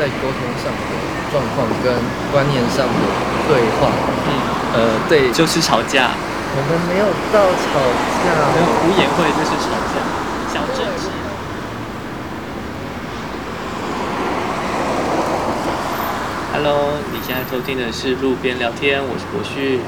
在沟通上的状况跟观念上的对话，嗯，呃，对，就是吵架，我们没有到吵架，没有无言会就是吵架，小争执。Hello，你现在收听的是路边聊天，我是博旭。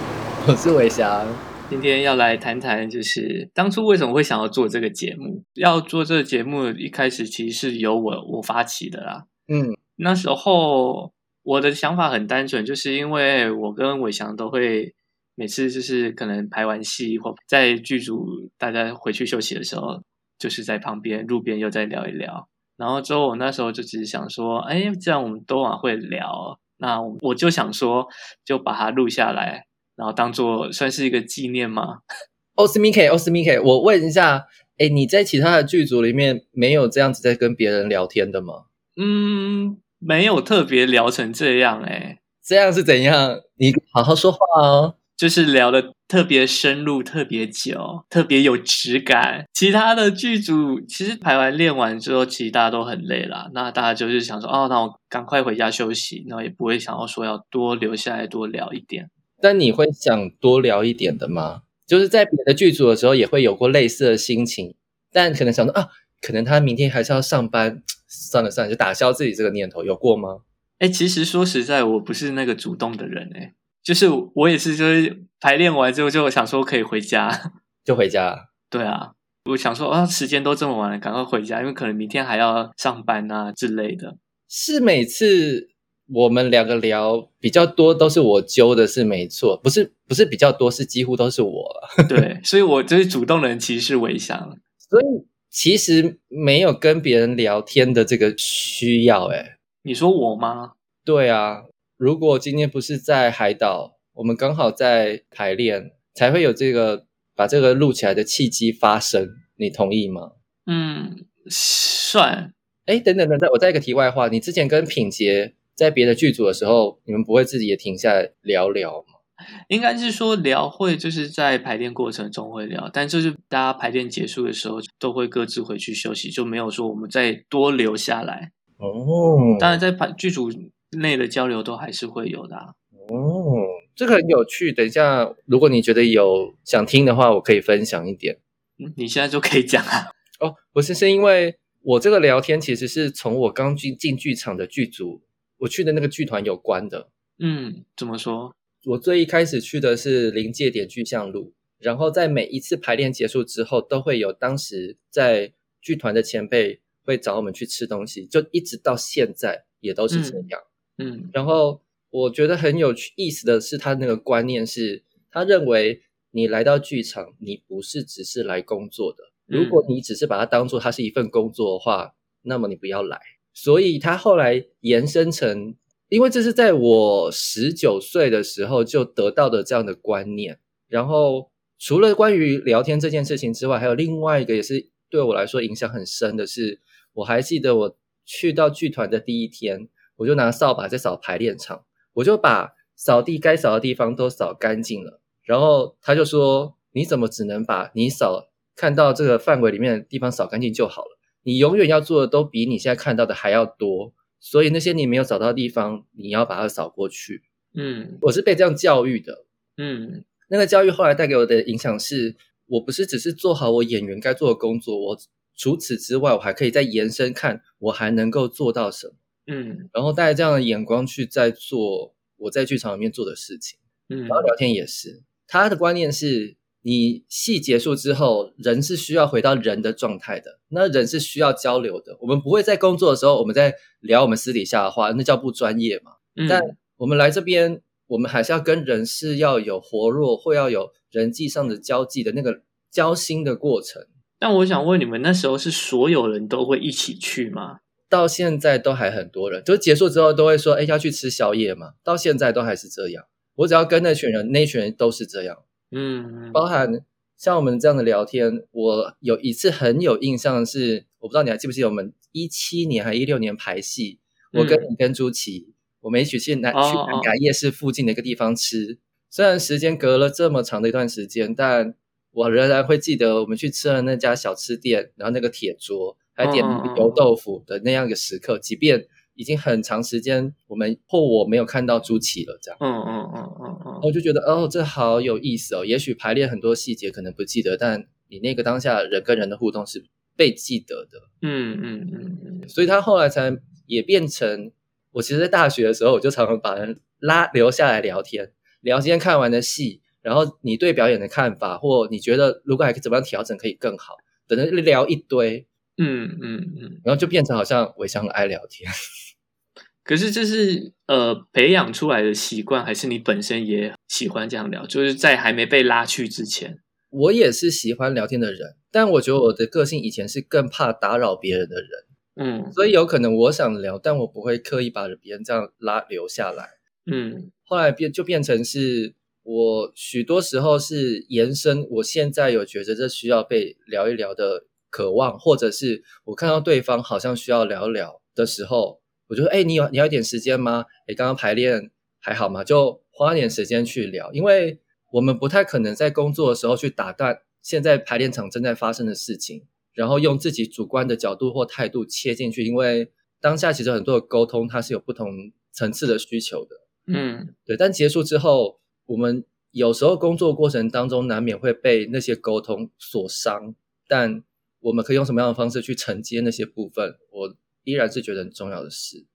我是伟翔。今天要来谈谈，就是当初为什么会想要做这个节目？要做这个节目，一开始其实是由我我发起的啦。嗯那时候我的想法很单纯，就是因为我跟伟翔都会每次就是可能排完戏或在剧组大家回去休息的时候，就是在旁边路边又再聊一聊。然后之后我那时候就只是想说，哎，这样我们都晚会聊，那我就想说就把它录下来，然后当做算是一个纪念嘛。欧斯米 K，欧斯米 K，我问一下，哎，你在其他的剧组里面没有这样子在跟别人聊天的吗？嗯，没有特别聊成这样、哎，这样是怎样？你好好说话哦。就是聊的特别深入、特别久、特别有质感。其他的剧组其实排完练完之后，其实大家都很累啦。那大家就是想说，哦，那我赶快回家休息，然后也不会想要说要多留下来多聊一点。但你会想多聊一点的吗？就是在别的剧组的时候，也会有过类似的心情，但可能想说啊，可能他明天还是要上班，算了算了，就打消自己这个念头，有过吗？哎，其实说实在，我不是那个主动的人、哎，就是我也是，就是排练完之后就想说可以回家。就回家。对啊，我想说啊，时间都这么晚了，赶快回家，因为可能明天还要上班啊之类的。是每次我们两个聊比较多，都是我揪的，是没错，不是不是比较多，是几乎都是我了。对，所以我就是主动的人，其实是微翔。所以其实没有跟别人聊天的这个需要、欸，你说我吗？对啊，如果今天不是在海岛，我们刚好在排练，才会有这个把这个录起来的契机发生，你同意吗？嗯，算哎，等等等等，我再一个题外话，你之前跟品杰在别的剧组的时候，你们不会自己也停下来聊聊吗？应该是说聊会就是在排练过程中会聊，但就是大家排练结束的时候都会各自回去休息，就没有说我们再多留下来。哦当然，在排剧组内的交流都还是会有的、啊。哦，这个很有趣。等一下，如果你觉得有想听的话，我可以分享一点。嗯，你现在就可以讲啊。哦，不是，是因为我这个聊天其实是从我刚进进剧场的剧组，我去的那个剧团有关的。嗯，怎么说？我最一开始去的是临界点巨象路，然后在每一次排练结束之后，都会有当时在剧团的前辈会找我们去吃东西，就一直到现在也都是这样。嗯然后我觉得很有趣意思的是，他那个观念是，他认为你来到剧场，你不是只是来工作的。如果你只是把它当做它是一份工作的话，那么你不要来。所以他后来延伸成，因为这是在我十九岁的时候就得到的这样的观念。然后除了关于聊天这件事情之外，还有另外一个也是对我来说影响很深的是，我还记得我去到剧团的第一天，我就拿扫把在扫排练场，我就把扫地该扫的地方都扫干净了。然后他就说：“你怎么只能把你扫看到这个范围里面的地方扫干净就好了？你永远要做的都比你现在看到的还要多。所以那些你没有扫到的地方，你要把它扫过去。”嗯我是被这样教育的。嗯那个教育后来带给我的影响是，我不是只是做好我演员该做的工作，我除此之外，我还可以再延伸看我还能够做到什么。嗯然后带着这样的眼光去在做我在剧场里面做的事情。嗯然后聊天也是，他的观念是你戏结束之后，人是需要回到人的状态的，那人是需要交流的。我们不会在工作的时候，我们在聊我们私底下的话，那叫不专业嘛。嗯但我们来这边，我们还是要跟人是要有活络，或要有人际上的交际的那个交心的过程。但我想问你们，那时候是所有人都会一起去吗？到现在都还很多人，就结束之后都会说：“哎，要去吃宵夜嘛。”到现在都还是这样。我只要跟那群人，那群人都是这样。嗯包含像我们这样的聊天，我有一次很有印象的是，我不知道你还记不记得我们一七年还一六年排戏，我跟你跟朱琪，我们一起去南哦去南港夜市附近的一个地方吃。虽然时间隔了这么长的一段时间，但我仍然会记得我们去吃了那家小吃店，然后那个铁桌还点那个油豆腐的那样一个时刻。即便已已经很长时间我们或我没有看到朱祁了，这样。嗯嗯嗯嗯嗯，我就觉得哦，这好有意思哦。也许排练很多细节可能不记得，但你那个当下人跟人的互动是被记得的。嗯嗯嗯嗯，所以他后来才也变成，我其实，在大学的时候，我就常常把人拉留下来聊天，聊今天看完的戏，然后你对表演的看法，或你觉得如果还可以怎么样调整可以更好，等着聊一堆。嗯嗯嗯，然后就变成好像伟翔爱聊天。可是这是呃培养出来的习惯，还是你本身也喜欢这样聊？就是在还没被拉去之前，我也是喜欢聊天的人，但我觉得我的个性以前是更怕打扰别人的人。嗯所以有可能我想聊，但我不会刻意把别人这样拉留下来。嗯后来变就变成是我许多时候是延伸，我现在有觉得这需要被聊一聊的渴望，或者是我看到对方好像需要聊聊的时候，我就说：“哎、你有你要一点时间吗？哎，刚刚排练还好吗？就花点时间去聊，因为我们不太可能在工作的时候去打断现在排练场正在发生的事情，然后用自己主观的角度或态度切进去，因为当下其实很多的沟通它是有不同层次的需求的。嗯对，但结束之后，我们有时候工作过程当中难免会被那些沟通所伤，但我们可以用什么样的方式去承接那些部分？我依然是觉得很重要的事。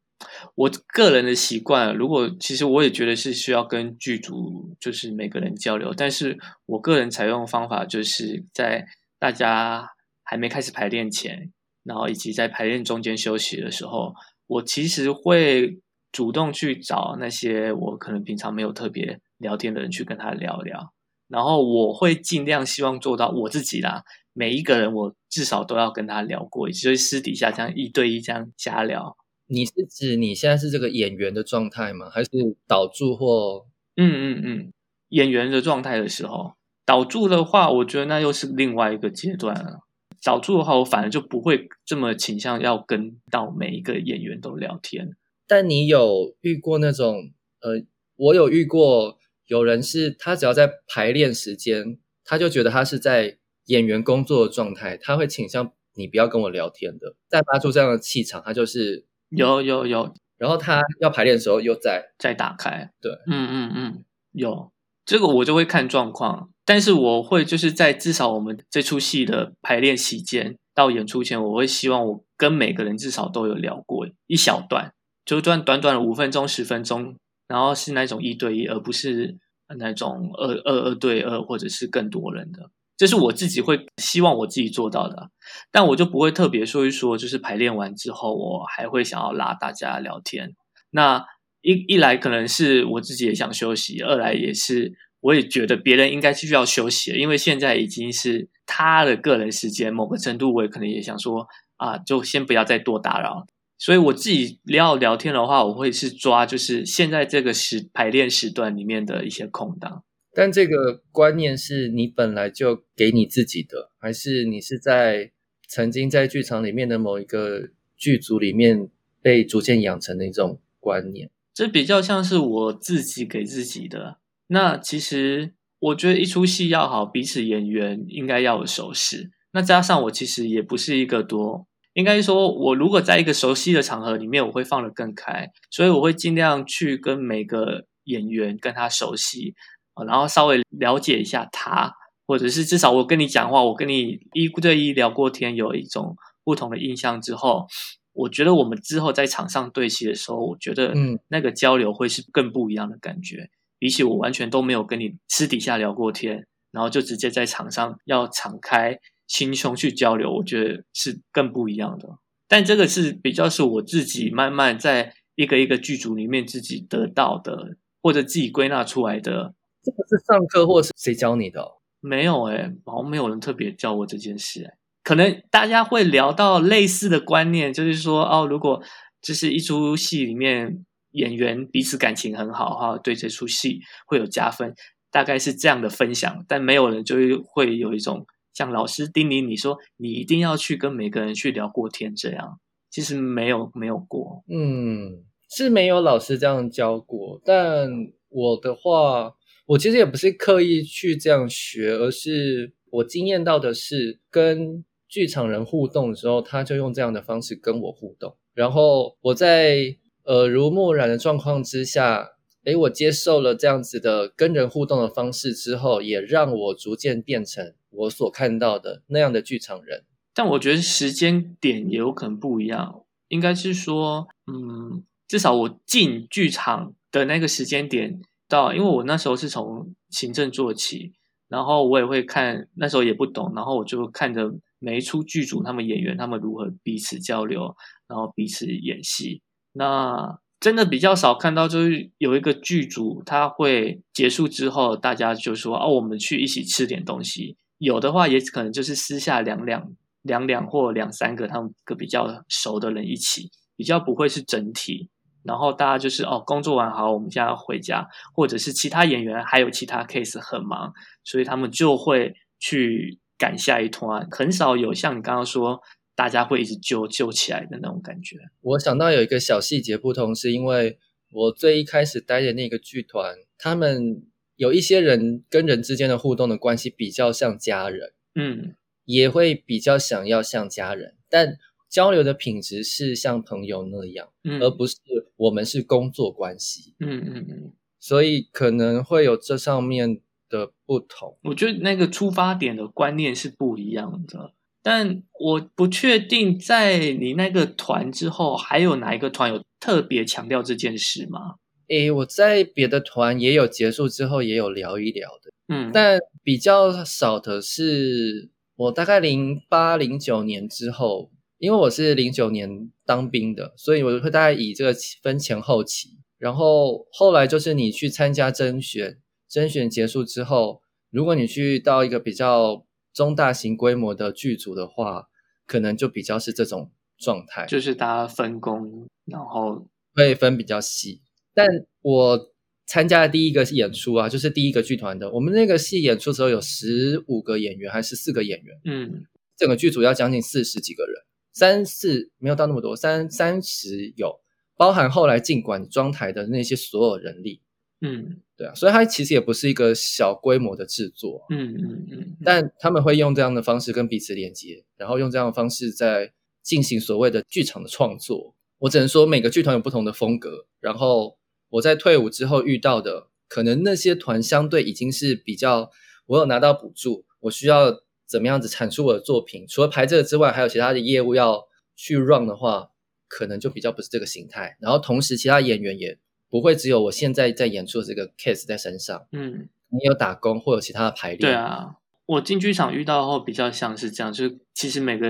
我个人的习惯，如果其实我也觉得是需要跟剧组就是每个人交流，但是我个人采用的方法就是在大家还没开始排练前，然后以及在排练中间休息的时候，我其实会主动去找那些我可能平常没有特别聊天的人去跟他聊聊，然后我会尽量希望做到我自己啦，每一个人我至少都要跟他聊过，也就是私底下这样一对一这样瞎聊。你是指你现在是这个演员的状态吗？还是导助或嗯嗯嗯，演员的状态的时候，导助的话，我觉得那又是另外一个阶段了。导助的话，我反而就不会这么倾向要跟到每一个演员都聊天。但你有遇过那种呃，我有遇过有人是他只要在排练时间，他就觉得他是在演员工作的状态，他会倾向你不要跟我聊天的，散发出这样的气场，他就是，有有有，然后他要排练的时候又再，再打开。对嗯嗯嗯，有这个我就会看状况，但是我会就是在至少我们这出戏的排练期间到演出前，我会希望我跟每个人至少都有聊过一小段，就段短短的五分钟、十分钟，然后是那种一对一，而不是那种二二二对二或者是更多人的。这是我自己会希望我自己做到的，但我就不会特别说一说，就是排练完之后，我还会想要拉大家聊天。那一一来可能是我自己也想休息，二来也是我也觉得别人应该是需要休息，因为现在已经是他的个人时间，某个程度我也可能也想说啊，就先不要再多打扰。所以我自己要聊天的话，我会是抓就是现在这个时排练时段里面的一些空档。但这个观念是你本来就给你自己的，还是你是在曾经在剧场里面的某一个剧组里面被逐渐养成的一种观念？这比较像是我自己给自己的。那其实我觉得一出戏要好，彼此演员应该要有熟识。那加上我其实也不是一个多，应该说我如果在一个熟悉的场合里面，我会放得更开，所以我会尽量去跟每个演员跟他熟悉，然后稍微了解一下他，或者是至少我跟你讲话，我跟你一对一聊过天，有一种不同的印象之后，我觉得我们之后在场上对戏的时候，我觉得嗯那个交流会是更不一样的感觉，比起我完全都没有跟你私底下聊过天，然后就直接在场上要敞开心胸去交流，我觉得是更不一样的。但这个是比较是我自己慢慢在一个一个剧组里面自己得到的，或者自己归纳出来的。这个是上课或是谁教你的、哦？没有诶、好像没有人特别教我这件事、欸。可能大家会聊到类似的观念，就是说，哦，如果就是一出戏里面演员彼此感情很好哈，对这出戏会有加分，大概是这样的分享。但没有人就会有一种像老师叮咛你说，你一定要去跟每个人去聊过天这样。其实没有没有过，嗯，是没有老师这样教过，但我的话，我其实也不是刻意去这样学，而是我惊艳到的是，跟剧场人互动的时候，他就用这样的方式跟我互动，然后我在耳濡目染的状况之下，诶，我接受了这样子的跟人互动的方式之后，也让我逐渐变成我所看到的那样的剧场人。但我觉得时间点也有可能不一样，应该是说，嗯，至少我进剧场的那个时间点到，因为我那时候是从行政做起，然后我也会看，那时候也不懂，然后我就看着每一出剧组他们演员他们如何彼此交流，然后彼此演戏。那真的比较少看到，就是有一个剧组他会结束之后，大家就说哦，我们去一起吃点东西。有的话也可能就是私下两两。两两或两三个，他们个比较熟的人一起，比较不会是整体。然后大家就是哦，工作完好，我们现在要回家，或者是其他演员还有其他 case 很忙，所以他们就会去赶下一团，很少有像你刚刚说，大家会一直揪揪起来的那种感觉。我想到有一个小细节不同，是因为我最一开始待的那个剧团，他们有一些人跟人之间的互动的关系比较像家人，嗯。也会比较想要像家人，但交流的品质是像朋友那样，而不是我们是工作关系。嗯嗯嗯，所以可能会有这上面的不同。我觉得那个出发点的观念是不一样的，但我不确定在你那个团之后，还有哪一个团有特别强调这件事吗？诶，我在别的团也有结束之后也有聊一聊的，嗯，但比较少的是。我大概零八零九年之后，因为我是零九年当兵的，所以我会大概以这个分前后期。然后后来就是你去参加甄选，甄选结束之后，如果你去到一个比较中大型规模的剧组的话，可能就比较是这种状态，就是大家分工，然后会分比较细。但我。参加的第一个演出啊，就是第一个剧团的。我们那个戏演出时候有十五个演员，还是四个演员？嗯，整个剧组要将近四十几个人，三四没有到那么多，三三十有，包含后来进管装台的那些所有人力。嗯，对啊，所以它其实也不是一个小规模的制作。嗯嗯嗯，但他们会用这样的方式跟彼此连接，然后用这样的方式在进行所谓的剧场的创作。我只能说每个剧团有不同的风格，然后。我在退伍之后遇到的，可能那些团相对已经是比较，我有拿到补助，我需要怎么样子产出我的作品，除了排这个之外，还有其他的业务要去 run 的话，可能就比较不是这个形态。然后同时，其他演员也不会只有我现在在演出的这个 case 在身上，嗯，你有打工或有其他的排练。对啊，我进剧场遇到后比较像是这样，就是其实每个。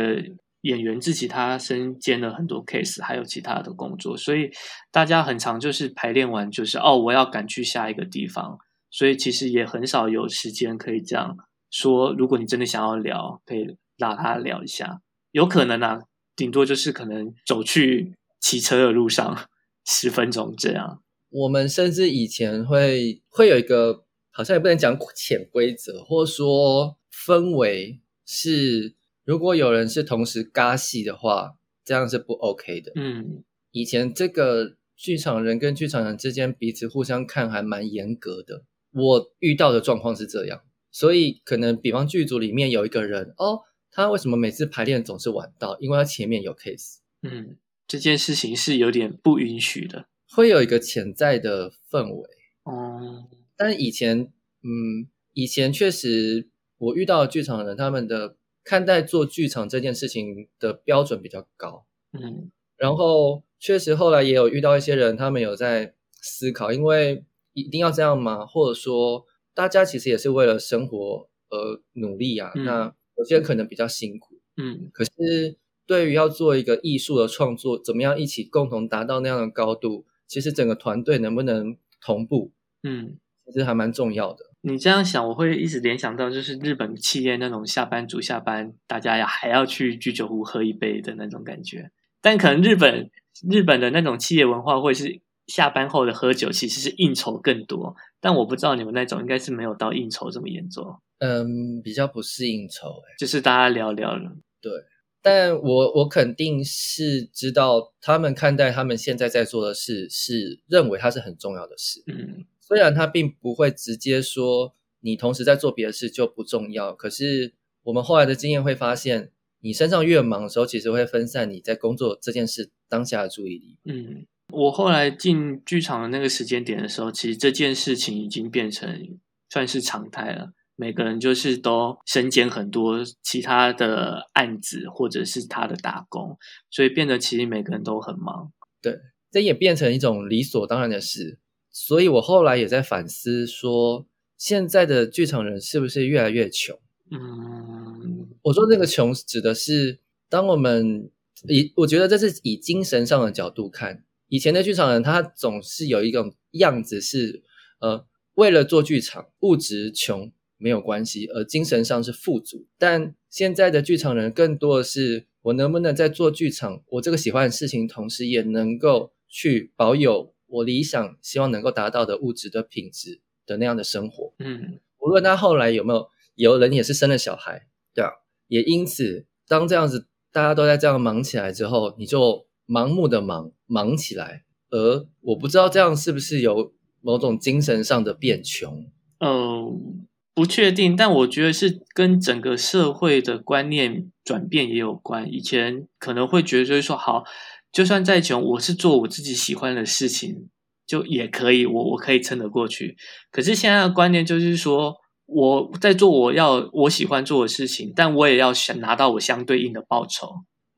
演员自己他身兼了很多 case，还有其他的工作，所以大家很常就是排练完就是哦，我要赶去下一个地方，所以其实也很少有时间可以这样说。如果你真的想要聊，可以拉他聊一下，有可能啊，顶多就是可能走去骑车的路上十分钟这样。我们甚至以前会会有一个好像也不能讲潜规则，或者说氛围是。如果有人是同时尬戏的话，这样是不 OK 的。嗯，以前这个剧场人跟剧场人之间彼此互相看还蛮严格的。我遇到的状况是这样，所以可能比方剧组里面有一个人，哦，他为什么每次排练总是晚到？因为他前面有 case。嗯，这件事情是有点不允许的，会有一个潜在的氛围。哦，但以前，嗯，以前确实我遇到剧场人，他们的。看待做剧场这件事情的标准比较高，嗯，然后确实后来也有遇到一些人，他们有在思考，因为一定要这样吗？或者说大家其实也是为了生活而努力啊。那有些人可能比较辛苦，嗯，可是对于要做一个艺术的创作，怎么样一起共同达到那样的高度，其实整个团队能不能同步，嗯，其实还蛮重要的。你这样想，我会一直联想到，就是日本企业那种下班族下班，大家要还要去居酒屋喝一杯的那种感觉。但可能日本日本的那种企业文化，会是下班后的喝酒，其实是应酬更多。但我不知道你们那种应该是没有到应酬这么严重。嗯，比较不是应酬，哎，就是大家聊聊了。对，但我我肯定是知道他们看待他们现在在做的事，是认为它是很重要的事。嗯。虽然他并不会直接说你同时在做别的事就不重要，可是我们后来的经验会发现，你身上越忙的时候，其实会分散你在工作这件事当下的注意力。嗯，我后来进剧场的那个时间点的时候，其实这件事情已经变成算是常态了。每个人就是都身兼很多其他的案子，或者是他的打工，所以变得其实每个人都很忙。对，这也变成一种理所当然的事。所以我后来也在反思，说现在的剧场人是不是越来越穷？嗯，我说这个穷指的是，当我们以我觉得这是以精神上的角度看，以前的剧场人他总是有一种样子是，呃，为了做剧场，物质穷。没有关系，而精神上是富足。但现在的剧场人更多的是，我能不能在做剧场，我这个喜欢的事情，同时也能够去保有我理想希望能够达到的物质的品质的那样的生活。嗯，无论他后来有没有，有人也是生了小孩，对啊，也因此，当这样子大家都在这样忙起来之后，你就盲目的忙忙起来，而我不知道这样是不是有某种精神上的变穷。嗯。不确定，但我觉得是跟整个社会的观念转变也有关。以前可能会觉得就是说，好，就算再穷，我是做我自己喜欢的事情，就也可以，我我可以撑得过去。可是现在的观念就是说，我在做我要我喜欢做的事情，但我也要想拿到我相对应的报酬。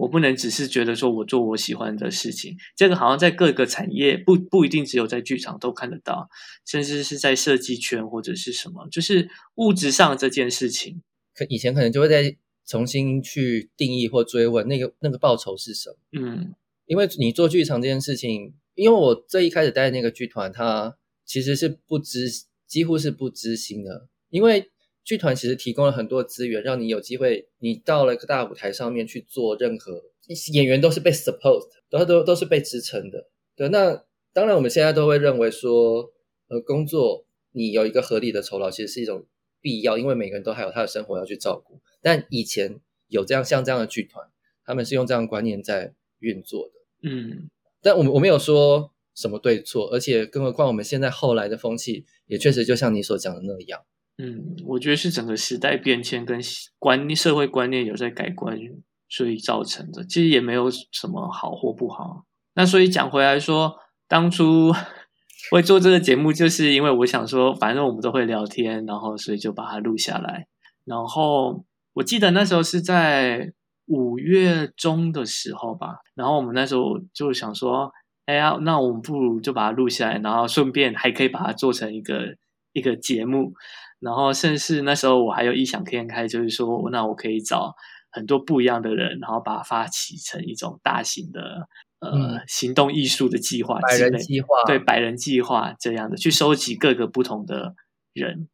我不能只是觉得说我做我喜欢的事情，这个好像在各个产业不不一定只有在剧场都看得到，甚至是在设计圈或者是什么，就是物质上这件事情，可以前可能就会再重新去定义或追问那个那个报酬是什么。嗯，因为你做剧场这件事情，因为我最一开始待那个剧团，它其实是不知几乎是不知心的，因为。剧团其实提供了很多资源，让你有机会，你到了一个大舞台上面去做任何演员都是被 supposed，都都都是被支撑的。对，那当然我们现在都会认为说，呃，工作你有一个合理的酬劳，其实是一种必要，因为每个人都还有他的生活要去照顾。但以前有这样像这样的剧团，他们是用这样观念在运作的。嗯，但我们我没有说什么对错，而且更何况我们现在后来的风气也确实就像你所讲的那样。嗯，我觉得是整个时代变迁跟观念、社会观念有在改观，所以造成的。其实也没有什么好或不好。那所以讲回来说，当初 会做这个节目，就是因为我想说，反正我们都会聊天，然后所以就把它录下来。然后我记得那时候是在五月中的时候吧，然后我们那时候就想说，哎呀，那我们不如就把它录下来，然后顺便还可以把它做成一个一个节目。然后，甚至那时候我还有异想天开，就是说，那我可以找很多不一样的人，然后把它发起成一种大型的呃行动艺术的计划，百人计划，对，百人计划这样的去收集各个不同的人，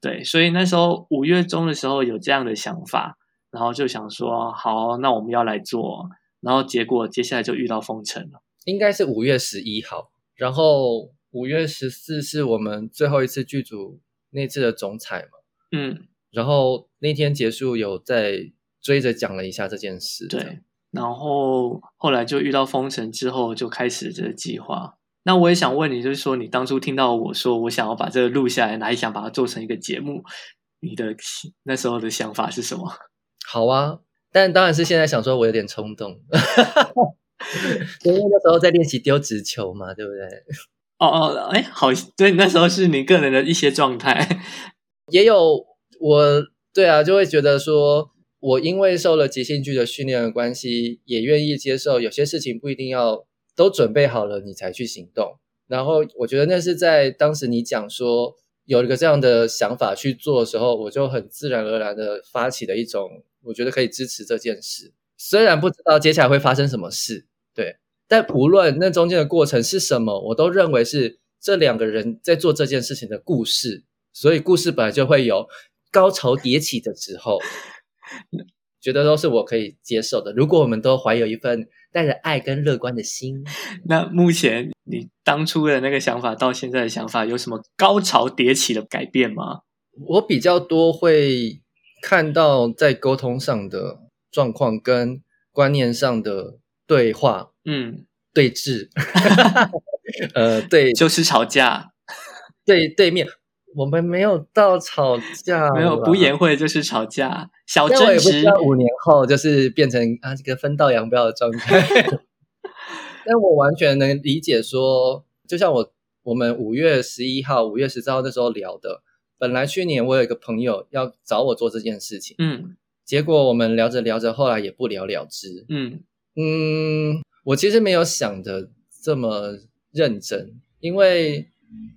对，所以那时候五月中的时候有这样的想法，然后就想说，好，那我们要来做，然后结果接下来就遇到封城了，应该是五月十一号，然后五月十四是我们最后一次剧组。那次的总彩嘛，嗯，然后那天结束有在追着讲了一下这件事，对，然后后来就遇到封城之后就开始这个计划。那我也想问你，就是说你当初听到我说我想要把这个录下来，还想把它做成一个节目，你的那时候的想法是什么？好啊，但当然是现在想说，我有点冲动，因为那时候在练习丢直球嘛，对不对？哦哦，哎，好，对，那时候是你个人的一些状态，也有我，对啊，就会觉得说，我因为受了即兴剧的训练的关系，也愿意接受有些事情不一定要都准备好了你才去行动。然后我觉得那是在当时你讲说有一个这样的想法去做的时候，我就很自然而然的发起了一种，我觉得可以支持这件事，虽然不知道接下来会发生什么事，对。但无论那中间的过程是什么，我都认为是这两个人在做这件事情的故事。所以故事本来就会有高潮迭起的时候，觉得都是我可以接受的。如果我们都怀有一份带着爱跟乐观的心，那目前你当初的那个想法到现在的想法有什么高潮迭起的改变吗？我比较多会看到在沟通上的状况跟观念上的对话。嗯，对峙，呃，对，就是吵架，对对面，我们没有到吵架，没有不言会就是吵架，小争执。五年后就是变成啊这个分道扬镳的状态。但我完全能理解说，就像我我们五月十一号、五月十四号那时候聊的，本来去年我有一个朋友要找我做这件事情，嗯结果我们聊着聊着，后来也不了了之。嗯嗯，我其实没有想的这么认真，因为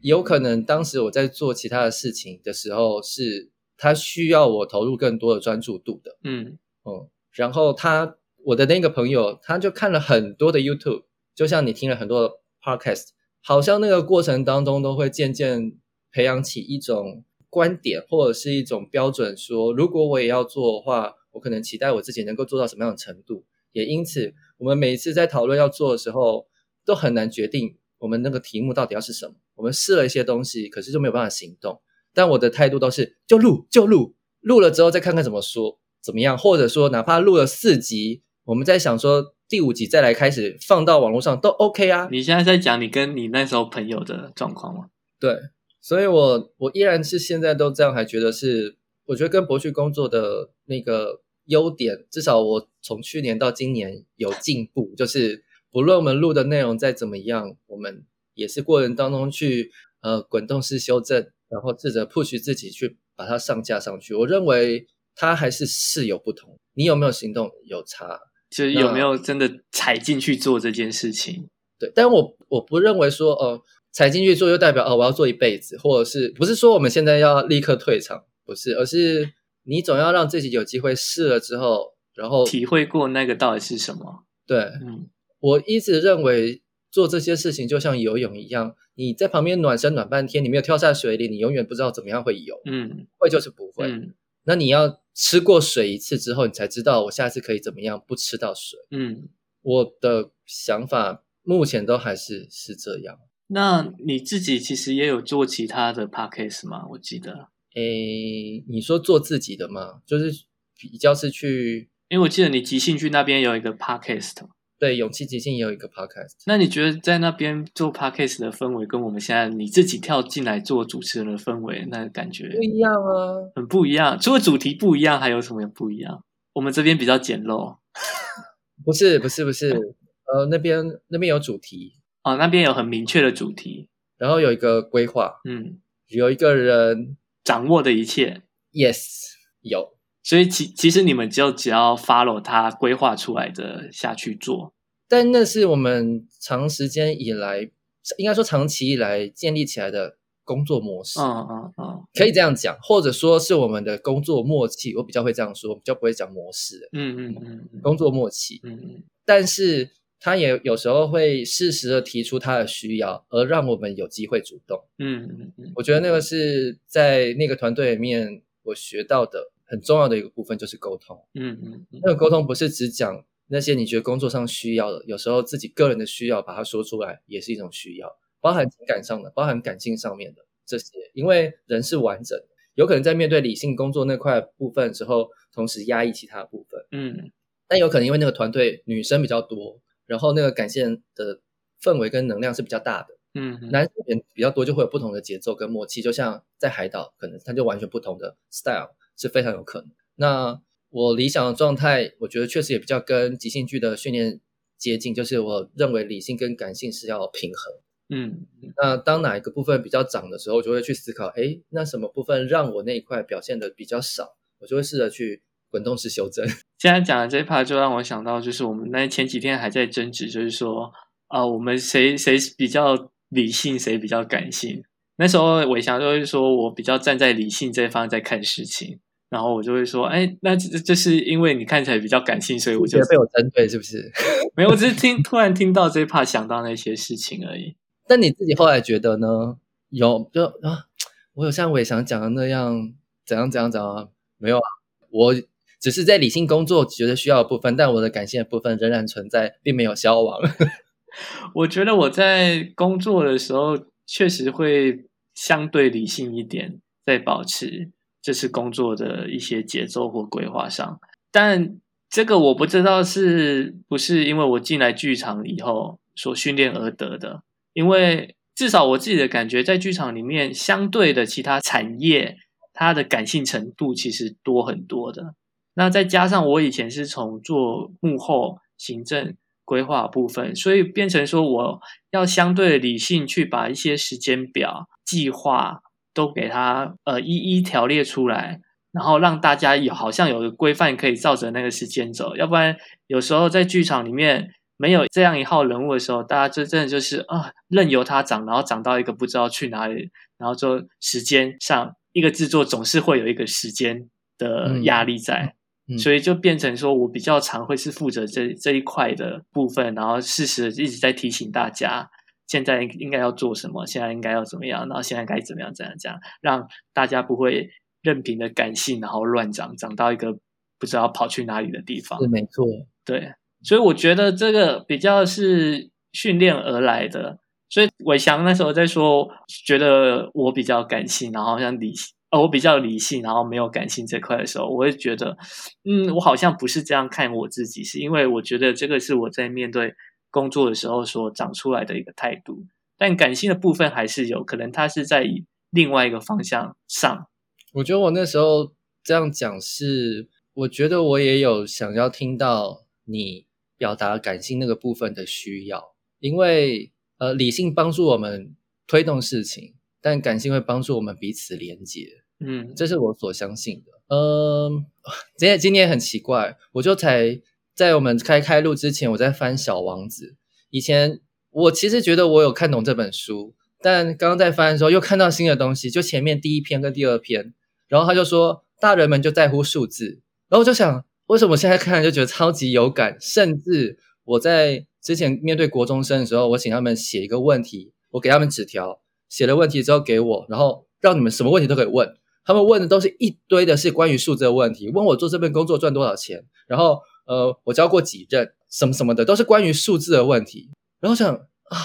有可能当时我在做其他的事情的时候，是他需要我投入更多的专注度的。嗯嗯，然后他我的那个朋友，他就看了很多的 YouTube，就像你听了很多的 Podcast，好像那个过程当中都会渐渐培养起一种观点或者是一种标准说，如果我也要做的话，我可能期待我自己能够做到什么样的程度。也因此，我们每一次在讨论要做的时候，都很难决定我们那个题目到底要是什么。我们试了一些东西，可是就没有办法行动。但我的态度都是就录就录，录了之后再看看怎么说怎么样，或者说哪怕录了四集，我们在想说第五集再来开始放到网络上都 OK 啊。你现在在讲你跟你那时候朋友的状况吗？对，所以我我依然是现在都这样，还觉得是我觉得跟博旭工作的那个优点，至少我从去年到今年有进步，就是不论我们录的内容再怎么样，我们也是过程当中去呃滚动式修正，然后试着 push 自己去把它上架上去。我认为它还是是有不同，你有没有行动有差，就是有没有真的踩进去做这件事情？对，但我我不认为说哦、踩进去做就代表哦我要做一辈子，或者是不是说我们现在要立刻退场，不是，而是你总要让自己有机会试了之后，然后体会过那个到底是什么？对嗯我一直认为做这些事情就像游泳一样，你在旁边暖身暖半天，你没有跳下水里，你永远不知道怎么样会游，嗯会就是不会。嗯那你要吃过水一次之后，你才知道我下次可以怎么样不吃到水。嗯。我的想法目前都还是是这样。那你自己其实也有做其他的 podcast 吗？我记得，诶，你说做自己的吗？就是比较是去因为我记得你即兴去那边有一个 podcast，对勇气即兴也有一个 podcast，那你觉得在那边做 podcast 的氛围，跟我们现在你自己跳进来做主持人的氛围，那感觉不一样啊。很不一样。除了主题不一样，还有什么不一样？我们这边比较简陋 不是不是不是，呃，那边那边有主题，哦，那边有很明确的主题，然后有一个规划，嗯，有一个人掌握的一切。yes 有，所以其其实你们就只要 follow 他规划出来的下去做，但那是我们长时间以来，应该说长期以来建立起来的工作模式。嗯嗯嗯可以这样讲，或者说是我们的工作默契，我比较会这样说，比较不会讲模式，嗯嗯嗯嗯工作默契。嗯嗯但是他也有时候会适时的提出他的需要，而让我们有机会主动。嗯嗯嗯我觉得那个是在那个团队里面我学到的很重要的一个部分，就是沟通。嗯嗯嗯那个沟通不是只讲那些你觉得工作上需要的，有时候自己个人的需要把它说出来，也是一种需要，包含情感上的，包含感性上面的这些。因为人是完整的，有可能在面对理性工作那块部分的时候，同时压抑其他部分。嗯但有可能因为那个团队女生比较多，然后那个感性的氛围跟能量是比较大的，嗯嗯男生人比较多，就会有不同的节奏跟默契。就像在海岛，可能他就完全不同的 style 是非常有可能。那我理想的状态，我觉得确实也比较跟即兴剧的训练接近，就是我认为理性跟感性是要平衡。嗯嗯那当哪一个部分比较涨的时候，我就会去思考，哎，那什么部分让我那一块表现的比较少，我就会试着去滚动式修正。现在讲的这一 part 就让我想到，就是我们那前几天还在争执，就是说啊、我们谁谁比较理性，谁比较感性。那时候伟翔就会说，我比较站在理性这一方在看事情，然后我就会说，哎，那这这是因为你看起来比较感性，所以我就被我针对是不是？没有，我只是听突然听到这一 part 想到那些事情而已。但你自己后来觉得呢？有就啊，我有像伟翔讲的那样怎样怎样怎样啊？没有啊，我只是在理性工作觉得需要的部分，但我的感性的部分仍然存在，并没有消亡。我觉得我在工作的时候确实会相对理性一点，在保持这次工作的一些节奏或规划上。但这个我不知道是不是因为我进来剧场以后所训练而得的，因为至少我自己的感觉，在剧场里面，相对的其他产业，它的感性程度其实多很多的。那再加上我以前是从做幕后行政。规划部分，所以变成说我要相对理性去把一些时间表、计划都给它呃一一条列出来，然后让大家有好像有个规范可以照着那个时间走，要不然有时候在剧场里面没有这样一号人物的时候，大家就真的就是啊任由它长，然后长到一个不知道去哪里，然后就时间上一个制作总是会有一个时间的压力在。所以就变成说，我比较常会是负责这这一块的部分，然后适时一直在提醒大家，现在应该要做什么，现在应该要怎么样，然后现在该怎么样，怎样这样，让大家不会任凭的感性，然后乱长，长到一个不知道跑去哪里的地方。是没错，对，所以我觉得这个比较是训练而来的。所以伟翔那时候在说，觉得我比较感性，然后像理性。呃，我比较理性，然后没有感性这块的时候，我会觉得，嗯，我好像不是这样看我自己，是因为我觉得这个是我在面对工作的时候所长出来的一个态度。但感性的部分还是有可能，它是在另外一个方向上。我觉得我那时候这样讲是，我觉得我也有想要听到你表达感性那个部分的需要，因为呃，理性帮助我们推动事情。但感性会帮助我们彼此连接，嗯，这是我所相信的。嗯，今天今天很奇怪，我就才在我们开开录之前，我在翻《小王子》。以前我其实觉得我有看懂这本书，但刚刚在翻的时候又看到新的东西，就前面第一篇跟第二篇，然后他就说大人们就在乎数字，然后我就想，为什么现在看就觉得超级有感？甚至我在之前面对国中生的时候，我请他们写一个问题，我给他们纸条。写了问题之后给我，然后让你们什么问题都可以问。他们问的都是一堆的是关于数字的问题，问我做这份工作赚多少钱，然后呃我教过几任什么什么的，都是关于数字的问题。然后想啊，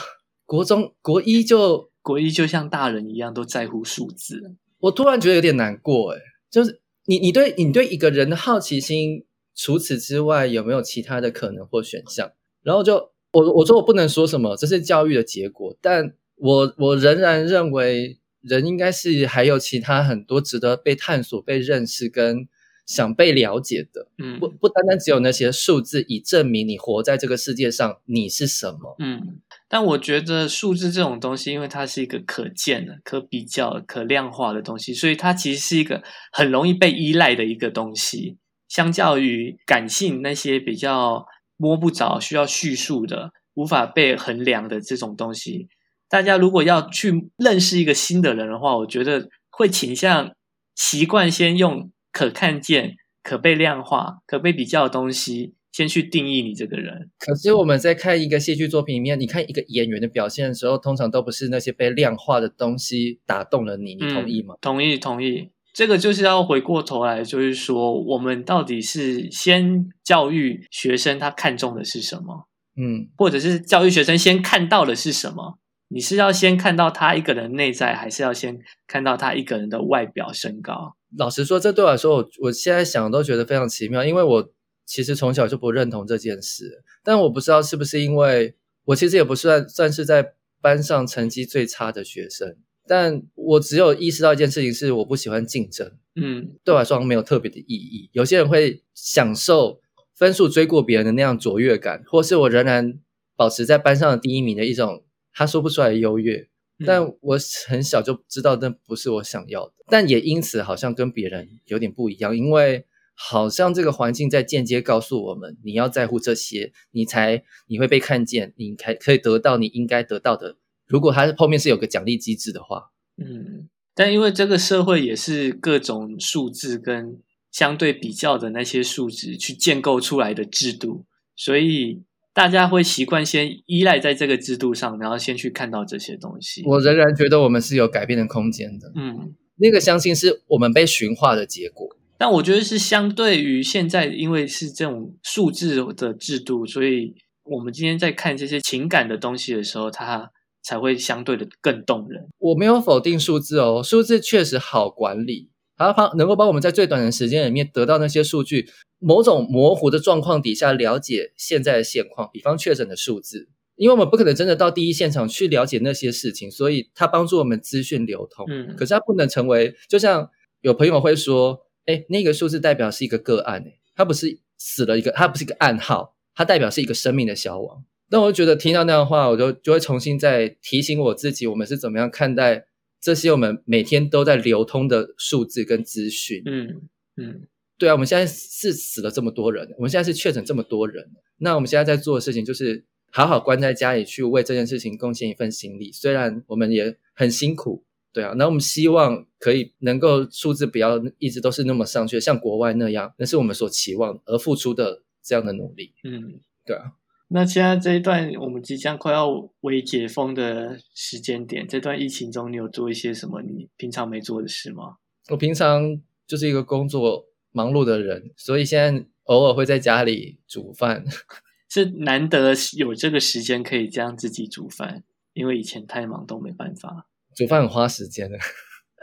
国中国一就国一就像大人一样都在乎数字，我突然觉得有点难过诶就是你你对你对一个人的好奇心，除此之外有没有其他的可能或选项？然后就我我说我不能说什么，这是教育的结果，但。我我仍然认为，人应该是还有其他很多值得被探索、被认识跟想被了解的。嗯，不不单单只有那些数字，以证明你活在这个世界上你是什么。嗯，但我觉得数字这种东西，因为它是一个可见的、可比较、可量化的东西，所以它其实是一个很容易被依赖的一个东西。相较于感性那些比较摸不着、需要叙述的、无法被衡量的这种东西。大家如果要去认识一个新的人的话，我觉得会倾向习惯先用可看见、可被量化、可被比较的东西，先去定义你这个人。可是我们在看一个戏剧作品里面，你看一个演员的表现的时候，通常都不是那些被量化的东西打动了你，你同意吗？同意，同意。这个就是要回过头来，就是说，我们到底是先教育学生他看中的是什么？嗯，或者是教育学生先看到的是什么？你是要先看到他一个人内在，还是要先看到他一个人的外表身高？老实说，这对我来说，我我现在想都觉得非常奇妙，因为我其实从小就不认同这件事，但我不知道是不是因为我其实也不算算是在班上成绩最差的学生，但我只有意识到一件事情是我不喜欢竞争，嗯，对我来说没有特别的意义。有些人会享受分数追过别人的那样卓越感，或是我仍然保持在班上的第一名的一种。他说不出来的优越，但我很小就知道那不是我想要的，但也因此好像跟别人有点不一样，因为好像这个环境在间接告诉我们，你要在乎这些，你才你会被看见，你才可以得到你应该得到的。如果他后面是有个奖励机制的话，嗯，但因为这个社会也是各种数字跟相对比较的那些数值去建构出来的制度，所以。大家会习惯先依赖在这个制度上，然后先去看到这些东西。我仍然觉得我们是有改变的空间的。嗯，那个相信是我们被驯化的结果。但我觉得是相对于现在，因为是这种数字的制度，所以我们今天在看这些情感的东西的时候，它才会相对的更动人。我没有否定数字哦，数字确实好管理，它帮能够帮我们在最短的时间里面得到那些数据。某种模糊的状况底下了解现在的现况，比方确诊的数字，因为我们不可能真的到第一现场去了解那些事情，所以它帮助我们资讯流通。嗯，可是它不能成为，就像有朋友会说，哎，那个数字代表是一个个案，哎，它不是死了一个，它不是一个暗号，它代表是一个生命的消亡。那我就觉得听到那样的话，我就就会重新再提醒我自己，我们是怎么样看待这些我们每天都在流通的数字跟资讯。嗯嗯对啊，我们现在是死了这么多人，我们现在是确诊这么多人，那我们现在在做的事情就是好好关在家里去为这件事情贡献一份心力。虽然我们也很辛苦，对啊，那我们希望可以能够数字不要一直都是那么上去，像国外那样，那是我们所期望而付出的这样的努力。嗯。对啊，那现在这一段我们即将快要为解封的时间点，这段疫情中，你有做一些什么你平常没做的事吗？我平常就是一个工作忙碌的人，所以现在偶尔会在家里煮饭。是难得有这个时间可以这样自己煮饭，因为以前太忙都没办法。煮饭很花时间的，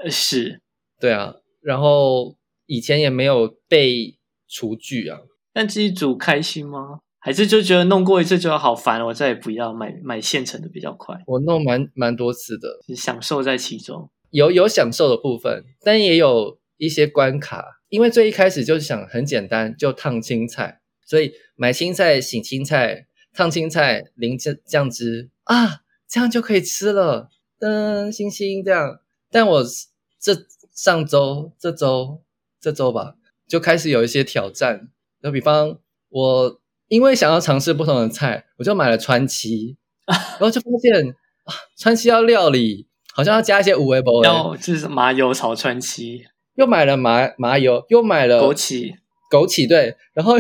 呃，是，对啊，然后以前也没有备厨具啊，但自己煮开心吗？还是就觉得弄过一次就好烦，我再也不要买买现成的比较快，我弄蛮蛮多次的，享受在其中。有有享受的部分，但也有一些关卡，因为最一开始就是想很简单，就烫青菜，所以买青菜、洗青菜、烫青菜、淋酱酱汁啊，这样就可以吃了。噔，星星这样。但我这上周、这周、这周吧，就开始有一些挑战。就比方我因为想要尝试不同的菜，我就买了川七，然后就发现啊，川七要料理，好像要加一些五味包，然后就是麻油炒川七，又买了麻麻油，又买了枸杞，枸杞对，然后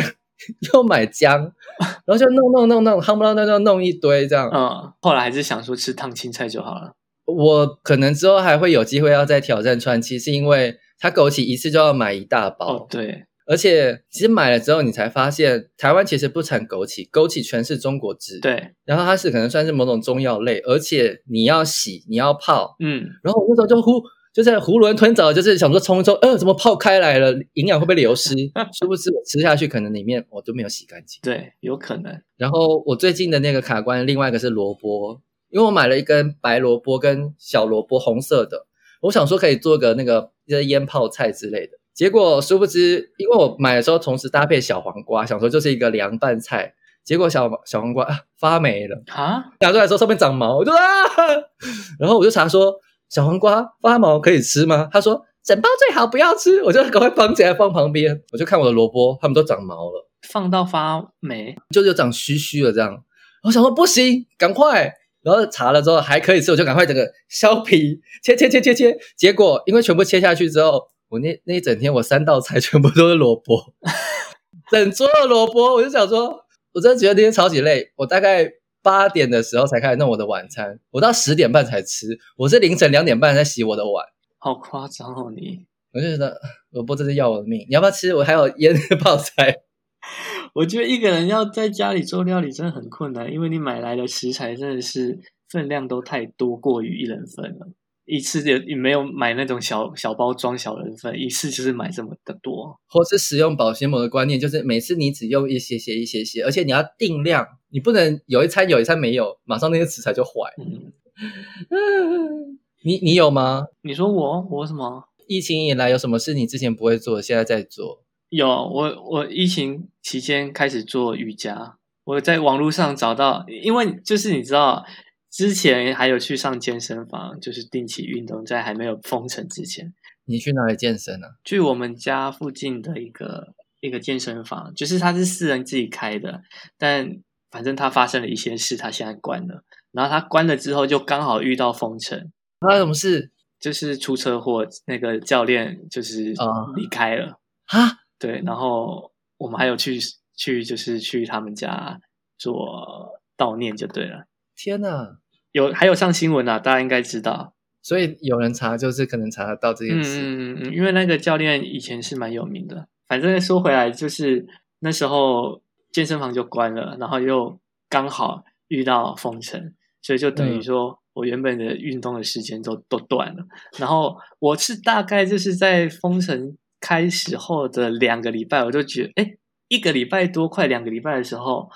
又买姜，然后就弄弄弄弄，夯不啷当当弄一堆这样。嗯，后来还是想说吃烫青菜就好了。我可能之后还会有机会要再挑战川七，是因为它枸杞一次就要买一大包，哦，对，而且其实买了之后你才发现，台湾其实不产枸杞，枸杞全是中国制，，对，然后它是可能算是某种中药类，而且你要洗，你要泡，嗯，然后我那时候就呼就在囫囵吞枣，就是想说冲一冲，呃，怎么泡开来了，营养会不会流失？殊不知我吃下去，可能里面我都没有洗干净。对，有可能。然后我最近的那个卡关，另外一个是萝卜，因为我买了一根白萝卜跟小萝卜，红色的，我想说可以做个那个就是腌泡菜之类的。结果殊不知，因为我买的时候同时搭配小黄瓜，想说就是一个凉拌菜，结果小小黄瓜啊发霉了，啊，拿出来的时候上面长毛，我就啊，然后我就查说小黄瓜发毛可以吃吗？他说整包最好不要吃，我就赶快绑起来放旁边，我就看我的萝卜，它们都长毛了。放到发霉，就就长须须了这样。我想说不行，赶快，然后查了之后还可以吃，我就赶快整个削皮，切切切切切。结果因为全部切下去之后，我那那一整天我三道菜全部都是萝卜，整桌的萝卜。我就想说，我真的觉得今天超级累。我大概八点的时候才开始弄我的晚餐，我到十点半才吃。我是凌晨两点半在洗我的碗。好夸张哦你！我就觉得萝卜真是要我的命。你要不要吃？我还有腌 泡菜。我觉得一个人要在家里做料理真的很困难，因为你买来的食材真的是分量都太多，过于一人份了。一次也也没有买那种小小包装小人份，一次就是买这么的多。或是使用保鲜膜的观念，就是每次你只用一些些、一些些，而且你要定量，你不能有一餐有一餐没有，马上那些食材就坏。嗯，你你有吗？你说我我什么？疫情以来有什么事你之前不会做，现在在做？有我我疫情期间开始做瑜伽，我在网络上找到，因为就是你知道，之前还有去上健身房，就是定期运动，在还没有封城之前，你去哪里健身啊？去我们家附近的一个一个健身房，就是它是私人自己开的，但反正它发生了一些事，它现在关了。然后它关了之后，就刚好遇到封城，发生什么事就是出车祸，那个教练就是啊离开了。啊？对，然后我们还有去去就是去他们家做悼念就对了。天哪！有还有上新闻啊，大家应该知道。所以有人查，就是可能查得到这件嗯事。嗯嗯嗯，因为那个教练以前是蛮有名的。反正说回来，就是那时候健身房就关了，然后又刚好遇到封城，所以就等于嗯说我原本的运动的时间都都断了。然后我是大概就是在封城开始后的两个礼拜，我就觉得，哎，一个礼拜多，快两个礼拜的时候，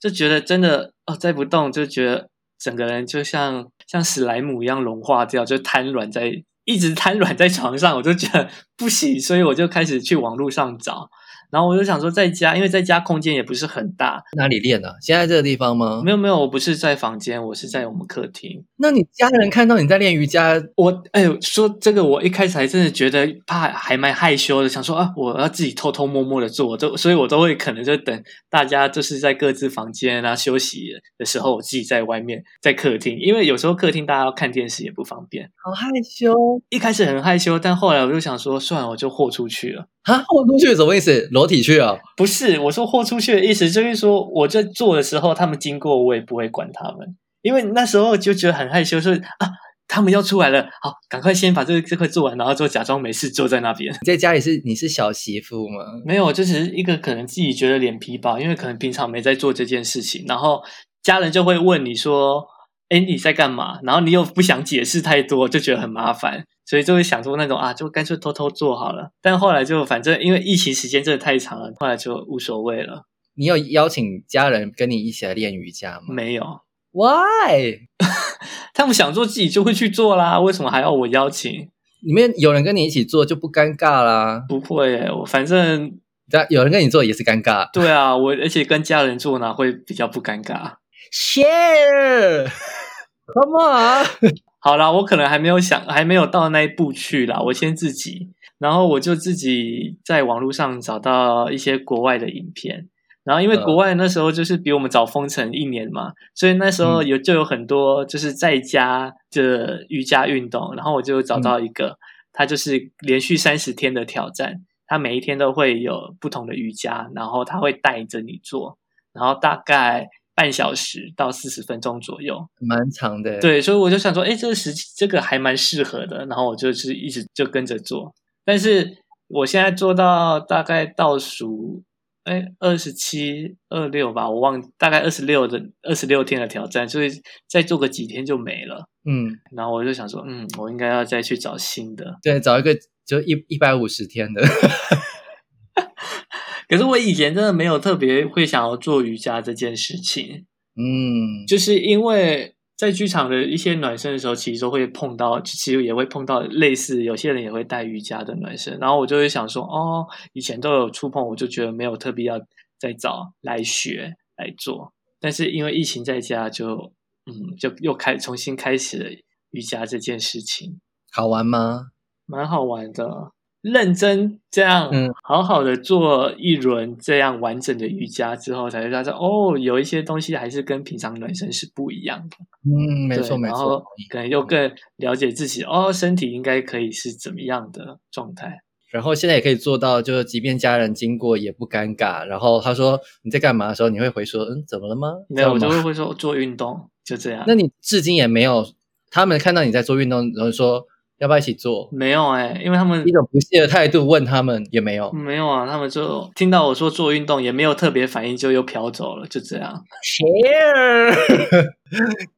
就觉得真的哦，再不动就觉得整个人就像像史莱姆一样融化掉，就瘫软在一直瘫软在床上，我就觉得不行，所以我就开始去网络上找，然后我就想说，在家，因为在家空间也不是很大，哪里练呢、现在这个地方吗？没有没有，我不是在房间，我是在我们客厅。那你家人看到你在练瑜伽，我哎呦，说这个，我一开始还真的觉得怕，还蛮害羞的，想说啊，我要自己偷偷摸摸的做，都所以我都会可能就等大家就是在各自房间啊休息的时候，我自己在外面在客厅，因为有时候客厅大家要看电视也不方便。好害羞一开始很害羞，但后来我就想说，算了，我就豁出去了。啊！豁出去什么意思？裸体去啊？不是，我说豁出去的意思就是说，我在做的时候，他们经过我也不会管他们，因为那时候就觉得很害羞，说啊，他们要出来了，好，赶快先把这个这块做完，然后就假装没事坐在那边。你在家里是你是小媳妇吗？没有，就只是一个可能自己觉得脸皮薄，因为可能平常没在做这件事情，然后家人就会问你说：“哎，你在干嘛？”然后你又不想解释太多，就觉得很麻烦，所以就会想说那种啊，就干脆偷偷做好了。但后来就反正因为疫情时间真的太长了，后来就无所谓了。你有邀请家人跟你一起来练瑜伽吗没有，？Why？他们想做自己就会去做啦，为什么还要我邀请？里面有人跟你一起做就不尴尬啦，不会耶，我反正但有人跟你做也是尴尬。对啊，我而且跟家人做呢会比较不尴尬。Share，Come on！好啦，我可能还没有想，还没有到那一步去啦。我先自己，然后我就自己在网络上找到一些国外的影片，然后因为嗯国外那时候就是比我们早封城一年嘛，所以那时候有就有很多就是在家的瑜伽运动，然后我就找到一个，它就是连续三十天的挑战，它每一天都会有不同的瑜伽，然后它会带着你做，然后大概半小时到四十分钟左右。蛮长的。，对，所以我就想说，哎，这个时这个还蛮适合的，然后我就是一直就跟着做。但是我现在做到大概倒数，哎，二十七、二六吧，我忘，大概二十六的二十六天的挑战，所以再做个几天就没了。嗯，然后我就想说，嗯，我应该要再去找新的。对，找一个就一一百五十天的。可是我以前真的没有特别会想要做瑜伽这件事情，嗯，就是因为在剧场的一些暖身的时候，其实都会碰到，其实也会碰到类似有些人也会带瑜伽的暖身，然后我就会想说，哦，以前都有触碰，我就觉得没有特别要再找来学来做，但是因为疫情在家就，嗯，就又开重新开始了瑜伽这件事情，好玩吗？蛮好玩的。认真这样，嗯好好的做一轮这样完整的瑜伽之后，才会发现哦，有一些东西还是跟平常暖身是不一样的。嗯，没错没然后错。可能又更了解自己哦，身体应该可以是怎么样的状态。然后现在也可以做到，就是即便家人经过也不尴尬。然后他说你在干嘛的时候，你会回说嗯怎么了吗？没有，我就会会说做运动，就这样。那你至今也没有他们看到你在做运动，然后说要不要一起做？没有哎、因为他们一种不屑的态度问他们也没有。没有啊，他们就听到我说做运动，也没有特别反应，就又飘走了，就这样。Share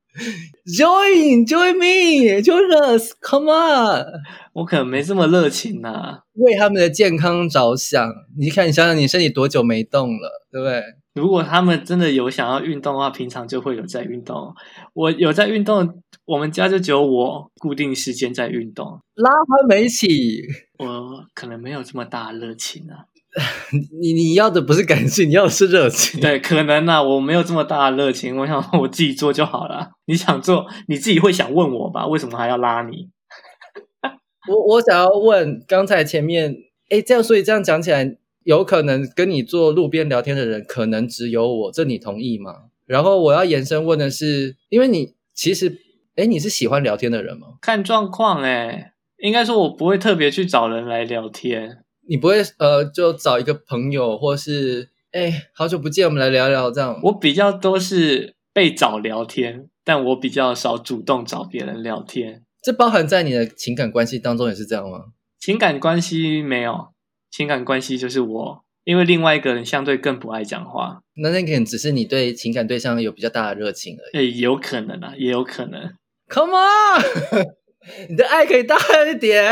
Join Join me Join us Come on 我可能没这么热情呐、为他们的健康着想，你看，你想想，你身体多久没动了，对不对？如果他们真的有想要运动的话，平常就会有在运动。我有在运动，我们家就只有我固定时间在运动。拉他们一起，我可能没有这么大的热情啊。你你要的不是感性，你要的是热情。对，可能啊，我没有这么大的热情。我想我自己做就好了。你想做，你自己会想问我吧？为什么还要拉你？我我想要问，刚才前面，哎，这样，所以这样讲起来，有可能跟你做路边聊天的人，可能只有我，这你同意吗？然后我要延伸问的是，因为你其实，哎，你是喜欢聊天的人吗？看状况哎，应该说我不会特别去找人来聊天。你不会呃，就找一个朋友，或是哎，好久不见，我们来聊聊这样。我比较都是被找聊天，但我比较少主动找别人聊天。这包含在你的情感关系当中也是这样吗？情感关系没有，情感关系就是我，因为另外一个人相对更不爱讲话，那那可能只是你对情感对象有比较大的热情而已。诶，有可能啊，也有可能。Come on，你的爱可以大一点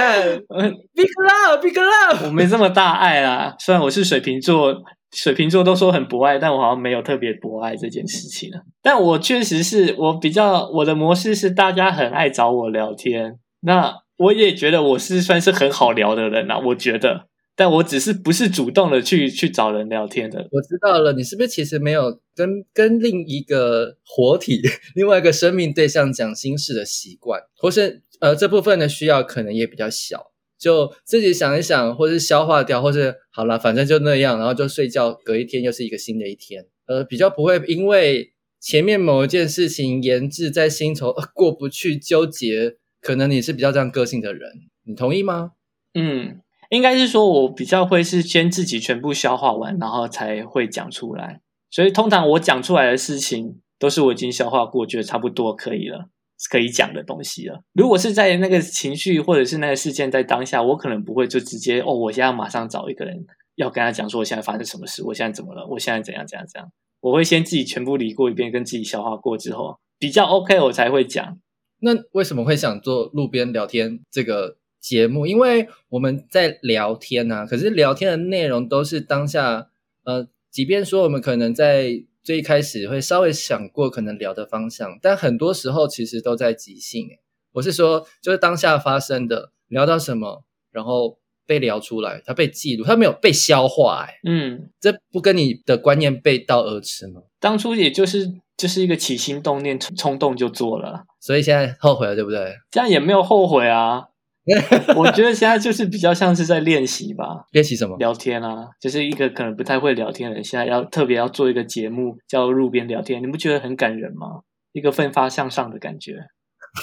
，，Big love，Big love。我没这么大爱啦，虽然我是水瓶座，水瓶座都说很博爱，但我好像没有特别博爱这件事情啊。但我确实是我比较我的模式是大家很爱找我聊天，那我也觉得我是算是很好聊的人啊，我觉得。但我只是不是主动的去去找人聊天的。我知道了，你是不是其实没有跟跟另一个活体、另外一个生命对象讲心事的习惯，或是呃这部分的需要可能也比较小，就自己想一想，或是消化掉，或是好了，反正就那样，然后就睡觉，隔一天又是一个新的一天。呃，比较不会因为前面某一件事情研制在心头、呃过不去、纠结，可能你是比较这样个性的人，你同意吗？嗯，应该是说我比较会是先自己全部消化完，然后才会讲出来。所以通常我讲出来的事情，都是我已经消化过，觉得差不多可以了，可以讲的东西了。如果是在那个情绪或者是那个事件在当下，我可能不会就直接哦，我现在马上找一个人要跟他讲说我现在发生什么事，我现在怎么了，我现在怎样怎样怎样。我会先自己全部理过一遍，跟自己消化过之后比较 OK，我才会讲。那为什么会想做路边聊天这个节目？因为我们在聊天啊，可是聊天的内容都是当下，呃，即便说我们可能在最一开始会稍微想过可能聊的方向，但很多时候其实都在即兴。我是说，就是当下发生的，聊到什么，然后被聊出来，它被记录，它没有被消化。哎，嗯，这不跟你的观念背道而驰吗？当初也就是就是一个起心动念、冲冲动就做了，所以现在后悔了，对不对？这样也没有后悔啊。我觉得现在就是比较像是在练习吧，练习什么？聊天啊，就是一个可能不太会聊天的人，现在要特别要做一个节目叫路边聊天，你不觉得很感人吗？一个奋发向上的感觉。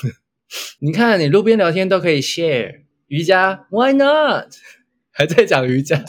你看，你路边聊天都可以 share 瑜伽，Why not？还在讲瑜伽，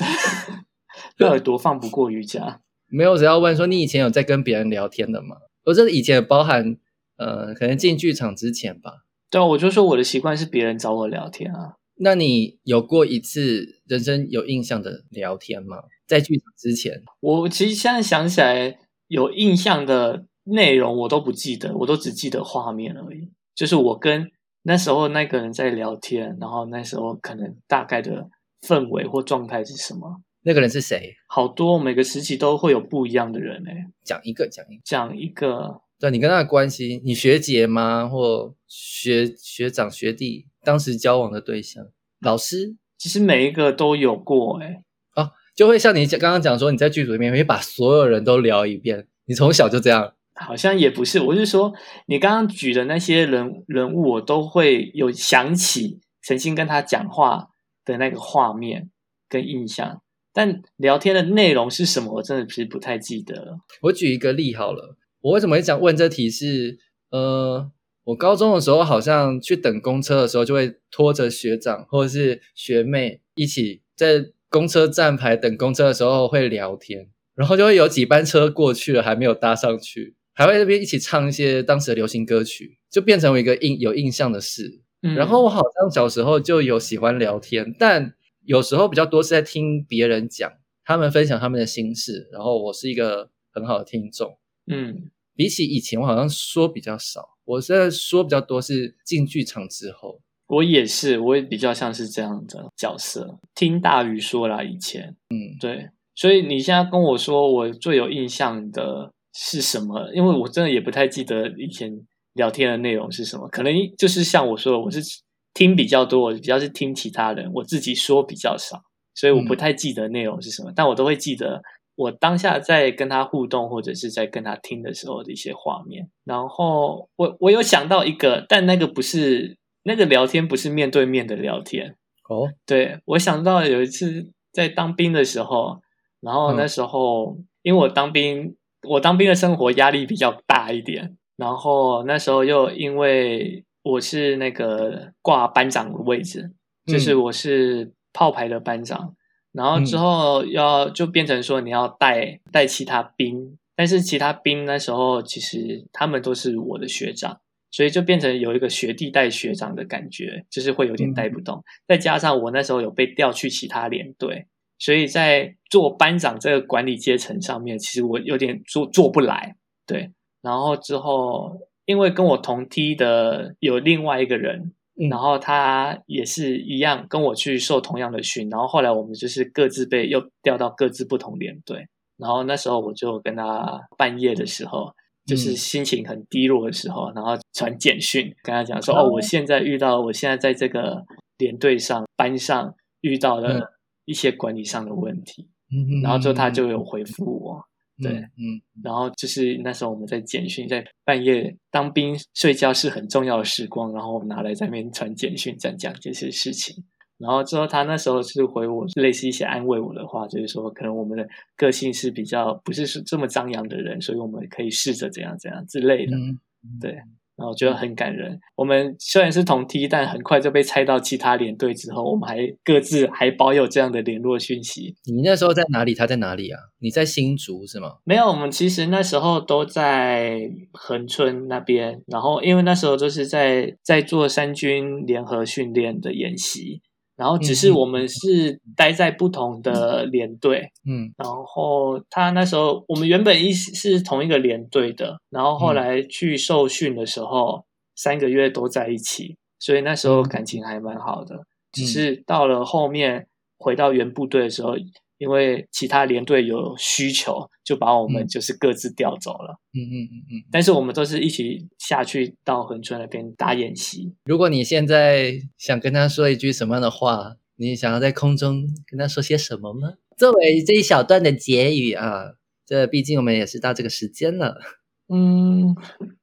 那有多放不过瑜伽？没有只要问说你以前有在跟别人聊天的吗？我这以前包含呃，可能进剧场之前吧。对啊，我就说我的习惯是别人找我聊天啊。那你有过一次人生有印象的聊天吗？在剧场之前，我其实现在想起来有印象的内容我都不记得，我都只记得画面而已。就是我跟那时候那个人在聊天，然后那时候可能大概的氛围或状态是什么？那个人是谁？好多每个时期都会有不一样的人诶、讲一个，讲一个。讲一个，对你跟他的关系，你学姐吗？或学学长学弟？当时交往的对象，老师其实每一个都有过诶、哦，就会像你讲刚刚讲说，你在剧组里面会把所有人都聊一遍，你从小就这样。好像也不是，我是说你刚刚举的那些人人物，我都会有想起曾经跟他讲话的那个画面跟印象，但聊天的内容是什么，我真的是不太记得了。我举一个例好了，我为什么会想问这题是，呃，我高中的时候好像去等公车的时候，就会拖着学长或者是学妹一起在公车站牌等公车的时候会聊天，然后就会有几班车过去了还没有搭上去，还会那边一起唱一些当时的流行歌曲，就变成为一个印有印象的事。嗯然后我好像小时候就有喜欢聊天，但有时候比较多是在听别人讲，他们分享他们的心事，然后我是一个很好的听众。嗯，比起以前，我好像说比较少，我现在说比较多是进剧场之后。我也是，我也比较像是这样的角色，听大鱼说啦。以前，嗯，对，所以你现在跟我说我最有印象的是什么？因为我真的也不太记得以前聊天的内容是什么，可能就是像我说的，我是听比较多，我比较是听其他人，我自己说比较少，所以我不嗯太记得内容是什么，但我都会记得我当下在跟他互动或者是在跟他听的时候的一些画面。然后我我有想到一个，但那个不是那个聊天，不是面对面的聊天。哦，对我想到有一次在当兵的时候，然后那嗯时候、因为我当兵，我当兵的生活压力比较大一点，然后那时候又因为我是那个挂班长的位置，就是嗯我是炮排的班长，然后之嗯后要就变成说你要带带其他兵，但是其他兵那时候其实他们都是我的学长。所以就变成有一个学弟带学长的感觉，就是会有点带不动。再加上我那时候有被调去其他连队，所以在做班长这个管理阶层上面，其实我有点做做不来。对，然后之后因为跟我同梯的有另外一个人，嗯。然后他也是一样跟我去受同样的训，然后后来我们就是各自被又调到各自不同连队。然后那时候我就跟他半夜的时候，就是嗯。心情很低落的时候，然后传简讯跟他讲说：“哦哦，我现在遇到，我现在在这个连队上班上遇到了嗯。一些管理上的问题，嗯然后之后他就有回复我，对嗯然后就是那时候我们在简讯，在半夜当兵睡觉是很重要的时光，然后我们拿来在那边传简讯，这样讲这些事情。然后之后他那时候是回我类似一些安慰我的话，就是说可能我们的个性是比较不是是这么张扬的人，所以我们可以试着怎样怎样之类的。嗯，对，然后我觉得很感人。我们虽然是同梯，但很快就被拆到其他连队之后，我们还各自还保有这样的联络讯息。你那时候在哪里？他在哪里啊？你在新竹是吗？没有，我们其实那时候都在恒春那边，然后因为那时候就是在在做三军联合训练的演习，然后只是我们是待在不同的连队，嗯。然后他那时候我们原本一是同一个连队的，然后后来去受训的时候，三个月都在一起，所以那时候感情还蛮好的。只是到了后面回到原部队的时候，因为其他连队有需求，就把我们嗯就是各自调走了。嗯嗯嗯嗯。但是我们都是一起下去到恒春那边打演习。如果你现在想跟他说一句什么样的话，你想要在空中跟他说些什么吗？作为这一小段的结语啊，这毕竟我们也是到这个时间了。嗯，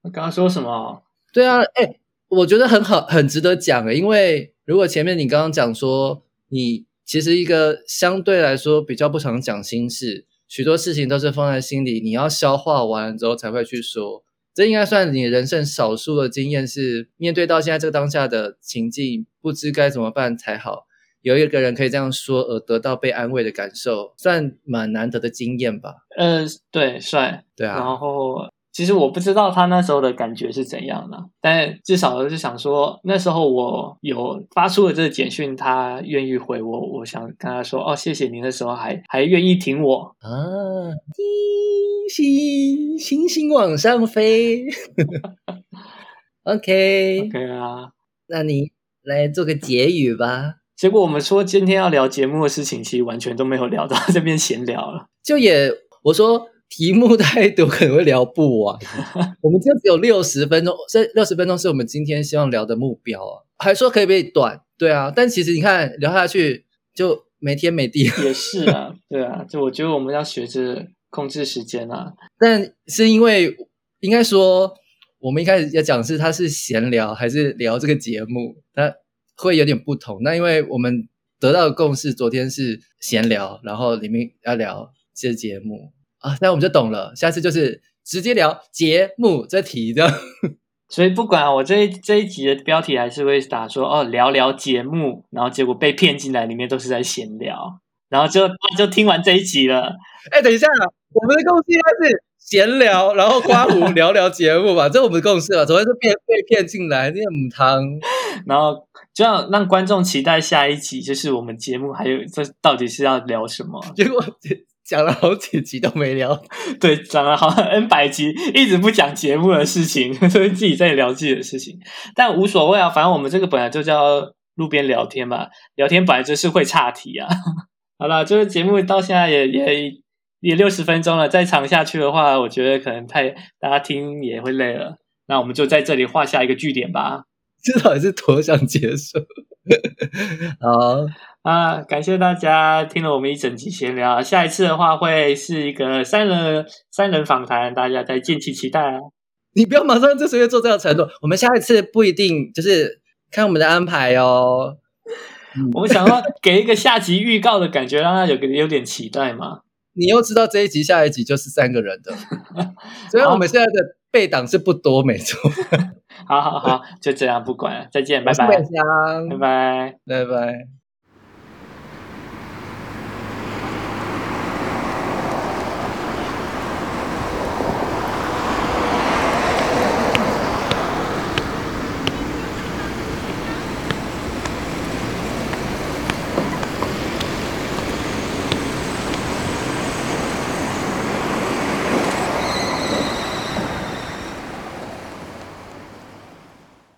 我刚刚说什么？对啊，哎，我觉得很好，很值得讲诶，因为如果前面你刚刚讲说，你其实一个相对来说比较不常讲心事，许多事情都是放在心里，你要消化完之后才会去说。这应该算你人生少数的经验，是面对到现在这个当下的情境，不知该怎么办才好。有一个人可以这样说而得到被安慰的感受，算蛮难得的经验吧？呃，对，算。对啊，然后其实我不知道他那时候的感觉是怎样的，但至少是想说，那时候我有发出了这个简讯，他愿意回我，我想跟他说，哦，谢谢您的时候还还愿意挺我。啊，星星星星往上飞。OK，OK 啊，那你来做个结语吧。结果我们说今天要聊节目的事情，其实完全都没有聊到，这边闲聊了。就也我说题目太多，可能会聊不完。我们就只有六十分钟，这六十分钟是我们今天希望聊的目标啊。还说可以不可以短？对啊，但其实你看聊下去就没天没地。也是啊，对啊，就我觉得我们要学着控制时间啊。但是因为应该说，我们一开始要讲是它是闲聊还是聊这个节目，它会有点不同。那因为我们得到的共识，昨天是闲聊，然后里面要聊这节目啊，那我们就懂了。下次就是直接聊节目这题的。所以不管我这一这一集的标题还是会打说哦聊聊节目，然后结果被骗进来，里面都是在闲聊，然后就就听完这一集了。哎，等一下，我们的共识应该是闲聊，然后刮胡 聊聊节目吧，这我们的共识吧？昨天是骗被骗进来，那母汤。然后就要让观众期待下一集，就是我们节目还有这到底是要聊什么？结果讲了好几集都没聊。对，讲了好像 N 百集，一直不讲节目的事情，所以自己在聊自己的事情，但无所谓啊，反正我们这个本来就叫路边聊天嘛，聊天本来就是会岔题啊。好了，这个节目到现在也也也六十分钟了，再长下去的话，我觉得可能太大家听也会累了。那我们就在这里画下一个句点吧。这到底是多想结束？好，啊，感谢大家听了我们一整集闲聊。下一次的话会是一个三人三人访谈，大家再敬请期待啊。你不要马上这时候做这样的承诺。我们下一次不一定就是看我们的安排哦。我们想要给一个下集预告的感觉，让他有个有点期待嘛。你又知道这一集、下一集就是三个人的，所以我们现在的备档是不多，没错。好好好，就这样，不管了，再见，拜拜拜拜。拜拜。